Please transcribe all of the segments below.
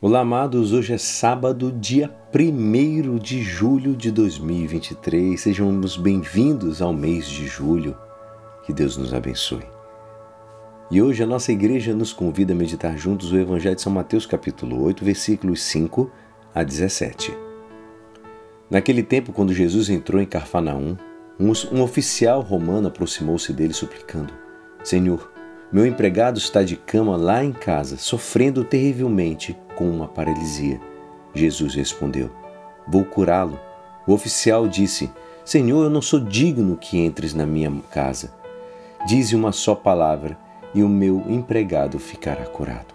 Olá, amados. Hoje é sábado, dia 1 de julho de 2023. Sejam bem-vindos ao mês de julho. Que Deus nos abençoe. E hoje a nossa igreja nos convida a meditar juntos o Evangelho de São Mateus, capítulo 8, versículos 5 a 17. Naquele tempo, quando Jesus entrou em Carfanaum, um oficial romano aproximou-se dele suplicando: Senhor, meu empregado está de cama lá em casa, sofrendo terrivelmente com uma paralisia. Jesus respondeu: Vou curá-lo. O oficial disse: Senhor, eu não sou digno que entres na minha casa. Dize uma só palavra e o meu empregado ficará curado.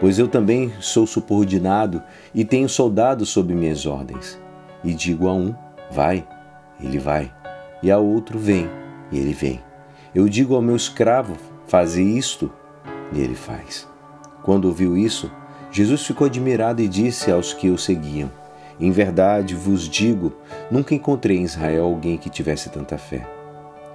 Pois eu também sou subordinado e tenho soldados sob minhas ordens. E digo a um: Vai, ele vai, e a outro: Vem, e ele vem. Eu digo ao meu escravo: Faze isto, e ele faz. Quando ouviu isso, Jesus ficou admirado e disse aos que o seguiam: Em verdade vos digo, nunca encontrei em Israel alguém que tivesse tanta fé.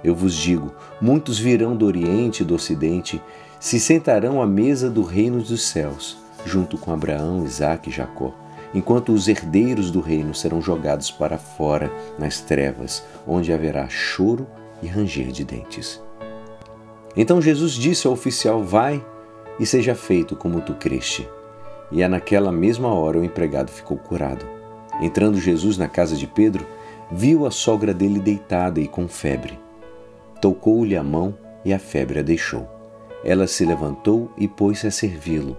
Eu vos digo: muitos virão do Oriente e do Ocidente, se sentarão à mesa do reino dos céus, junto com Abraão, Isaque e Jacó, enquanto os herdeiros do reino serão jogados para fora, nas trevas, onde haverá choro e ranger de dentes. Então Jesus disse ao oficial: Vai e seja feito como tu creste. E é naquela mesma hora o empregado ficou curado. Entrando Jesus na casa de Pedro, viu a sogra dele deitada e com febre. Tocou-lhe a mão e a febre a deixou. Ela se levantou e pôs-se a servi-lo.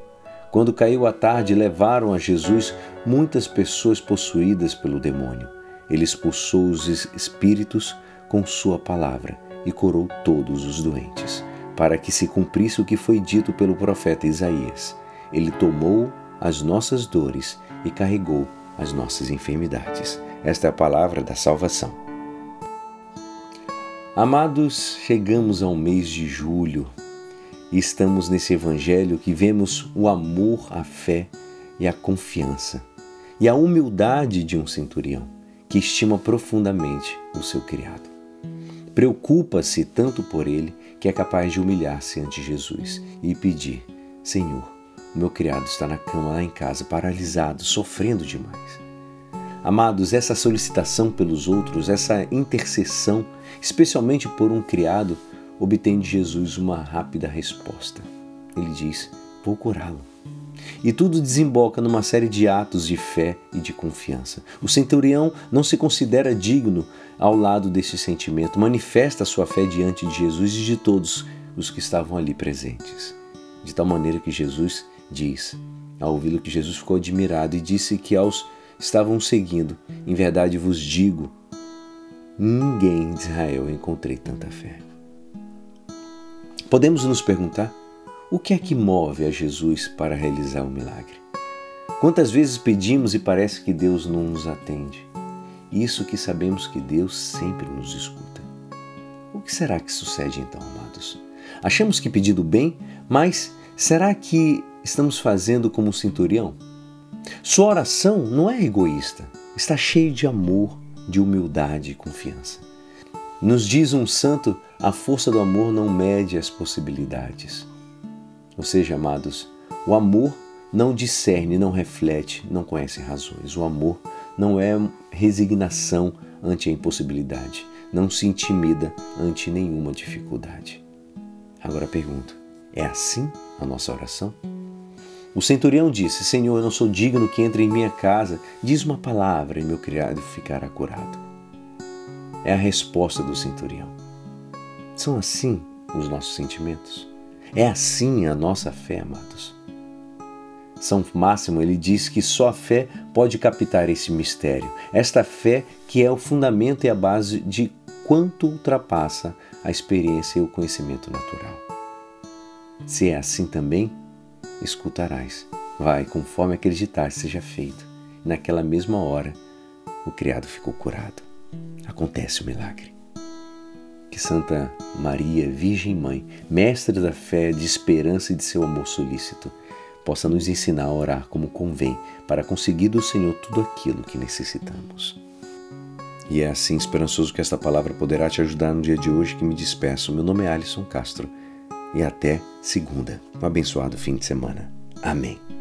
Quando caiu a tarde, levaram a Jesus muitas pessoas possuídas pelo demônio. Ele expulsou os espíritos com sua palavra e curou todos os doentes, para que se cumprisse o que foi dito pelo profeta Isaías. Ele tomou as nossas dores e carregou as nossas enfermidades. Esta é a palavra da salvação. Amados, chegamos ao mês de julho e estamos nesse evangelho que vemos o amor, a fé e a confiança e a humildade de um centurião que estima profundamente o seu criado. Preocupa-se tanto por ele que é capaz de humilhar-se ante Jesus e pedir: Senhor, meu criado está na cama lá em casa, paralisado, sofrendo demais. Amados, essa solicitação pelos outros, essa intercessão, especialmente por um criado, obtém de Jesus uma rápida resposta. Ele diz: Vou curá-lo. E tudo desemboca numa série de atos de fé e de confiança. O centurião não se considera digno ao lado desse sentimento, manifesta sua fé diante de Jesus e de todos os que estavam ali presentes. De tal maneira que Jesus diz, ao ouvi-lo, que Jesus ficou admirado e disse que aos estavam seguindo, em verdade vos digo, ninguém de Israel encontrei tanta fé. Podemos nos perguntar o que é que move a Jesus para realizar o milagre? Quantas vezes pedimos e parece que Deus não nos atende? Isso que sabemos que Deus sempre nos escuta. O que será que sucede então, amados? Achamos que pedindo bem, mas será que estamos fazendo como o centurião? Sua oração não é egoísta, está cheia de amor, de humildade e confiança. Nos diz um santo, a força do amor não mede as possibilidades. Ou seja, amados, o amor não discerne, não reflete, não conhece razões. O amor não é resignação ante a impossibilidade, não se intimida ante nenhuma dificuldade. Agora pergunto: é assim a nossa oração? O centurião disse: Senhor, eu não sou digno que entre em minha casa. Diz uma palavra e meu criado ficará curado. É a resposta do centurião. São assim os nossos sentimentos? É assim a nossa fé, amados. São Máximo ele diz que só a fé pode captar esse mistério. Esta fé que é o fundamento e a base de quanto ultrapassa a experiência e o conhecimento natural. Se é assim também, escutarás. Vai, conforme acreditar, seja feito. Naquela mesma hora, o criado ficou curado. Acontece o milagre que Santa Maria, Virgem Mãe, mestre da fé, de esperança e de seu amor solícito, possa nos ensinar a orar como convém para conseguir do Senhor tudo aquilo que necessitamos. E é assim esperançoso que esta palavra poderá te ajudar no dia de hoje que me despeço. Meu nome é Alisson Castro e até segunda. Um abençoado fim de semana. Amém.